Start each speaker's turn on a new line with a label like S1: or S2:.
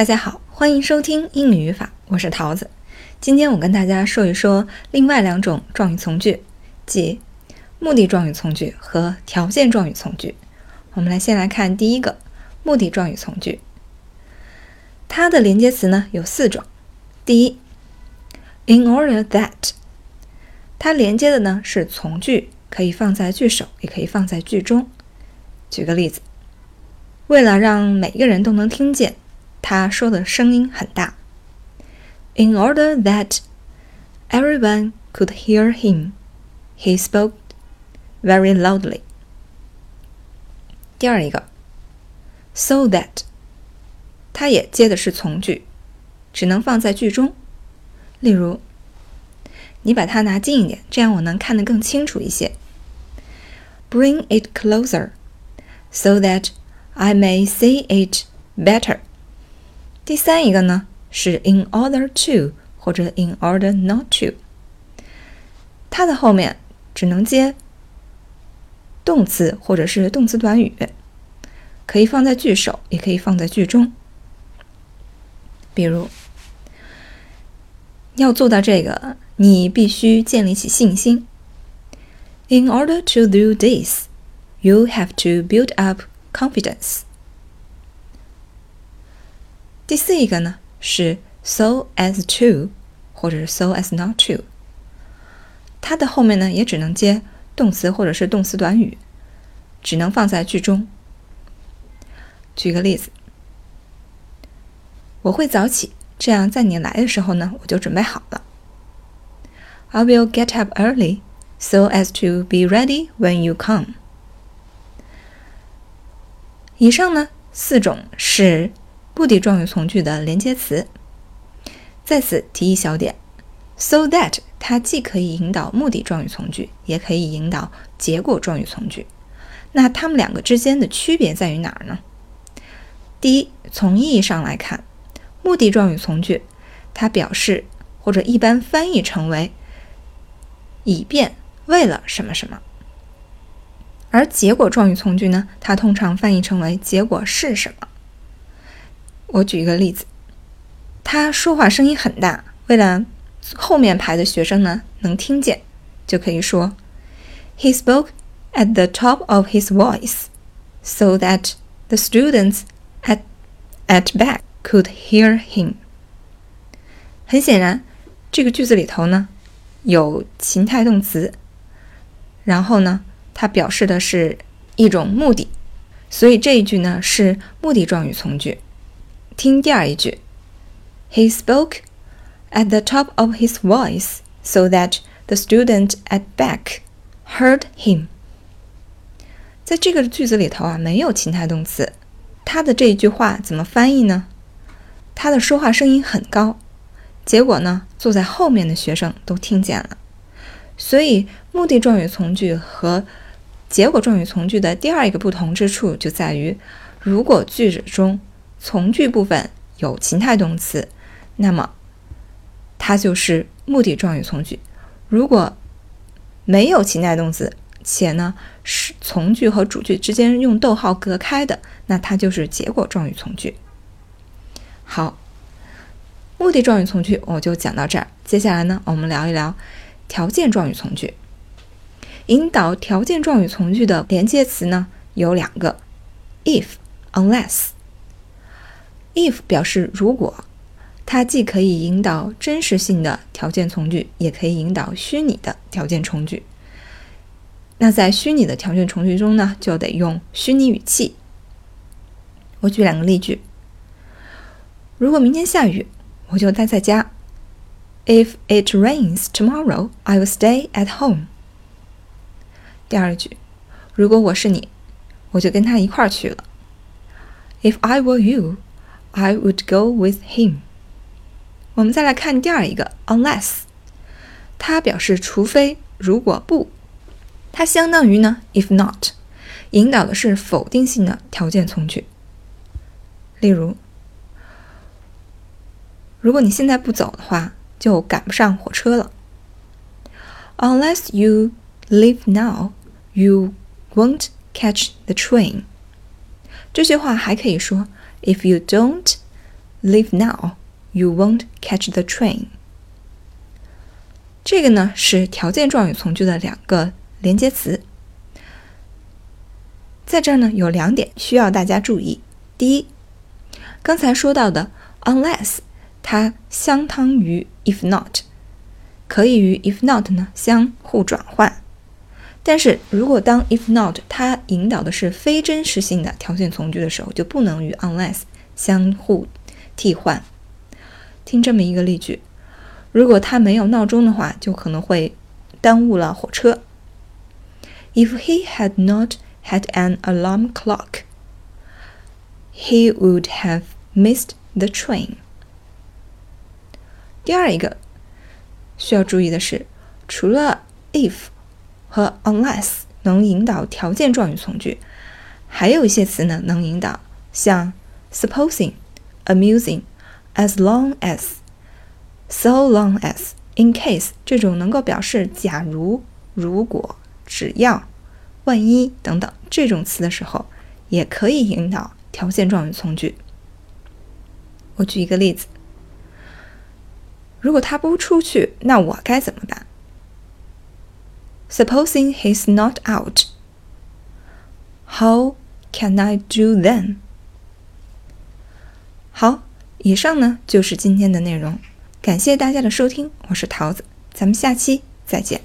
S1: 大家好，欢迎收听英语语法，我是桃子。今天我跟大家说一说另外两种状语从句，即目的状语从句和条件状语从句。我们来先来看第一个目的状语从句，它的连接词呢有四种。第一，in order that，它连接的呢是从句，可以放在句首，也可以放在句中。举个例子，为了让每个人都能听见。他说的声音很大。In order that everyone could hear him, he spoke very loudly. 第二一个，so that，它也接的是从句，只能放在句中。例如，你把它拿近一点，这样我能看得更清楚一些。Bring it closer, so that I may see it better. 第三一个呢是 in order to 或者 in order not to，它的后面只能接动词或者是动词短语，可以放在句首，也可以放在句中。比如，要做到这个，你必须建立起信心。In order to do this, you have to build up confidence. 第四一个呢是 so as to 或者是 so as not to，它的后面呢也只能接动词或者是动词短语，只能放在句中。举个例子，我会早起，这样在你来的时候呢我就准备好了。I will get up early so as to be ready when you come。以上呢四种是。目的状语从句的连接词，在此提一小点：so that 它既可以引导目的状语从句，也可以引导结果状语从句。那它们两个之间的区别在于哪儿呢？第一，从意义上来看，目的状语从句它表示或者一般翻译成为以便为了什么什么，而结果状语从句呢，它通常翻译成为结果是什么。我举一个例子，他说话声音很大，为了后面排的学生呢能听见，就可以说，He spoke at the top of his voice, so that the students at at back could hear him。很显然，这个句子里头呢有情态动词，然后呢它表示的是一种目的，所以这一句呢是目的状语从句。听第二一句，He spoke at the top of his voice so that the student at back heard him。在这个句子里头啊，没有情态动词，他的这一句话怎么翻译呢？他的说话声音很高，结果呢，坐在后面的学生都听见了。所以，目的状语从句和结果状语从句的第二一个不同之处就在于，如果句子中从句部分有情态动词，那么它就是目的状语从句；如果没有情态动词，且呢是从句和主句之间用逗号隔开的，那它就是结果状语从句。好，目的状语从句我就讲到这儿。接下来呢，我们聊一聊条件状语从句。引导条件状语从句的连接词呢有两个：if、unless。If 表示如果，它既可以引导真实性的条件从句，也可以引导虚拟的条件从句。那在虚拟的条件从句中呢，就得用虚拟语气。我举两个例句：如果明天下雨，我就待在家。If it rains tomorrow, I will stay at home。第二句：如果我是你，我就跟他一块儿去了。If I were you, I would go with him。我们再来看第二一个，unless，它表示除非、如果不，它相当于呢，if not，引导的是否定性的条件从句。例如，如果你现在不走的话，就赶不上火车了。Unless you leave now, you won't catch the train。这句话还可以说。If you don't Leave now, you won't catch the train。这个呢是条件状语从句的两个连接词。在这儿呢有两点需要大家注意。第一，刚才说到的 unless，它相当于 if not，可以与 if not 呢相互转换。但是如果当 if not 它引导的是非真实性的条件从句的时候，就不能与 unless 相互替换。听这么一个例句：如果他没有闹钟的话，就可能会耽误了火车。If he had not had an alarm clock, he would have missed the train. 第二一个需要注意的是，除了 if 和 unless 能引导条件状语从句，还有一些词呢能引导，像 supposing、amusing、as long as、so long as、in case 这种能够表示假如、如果、只要、万一等等这种词的时候，也可以引导条件状语从句。我举一个例子：如果他不出去，那我该怎么办？Supposing he's not out, how can I do then? 好，以上呢就是今天的内容，感谢大家的收听，我是桃子，咱们下期再见。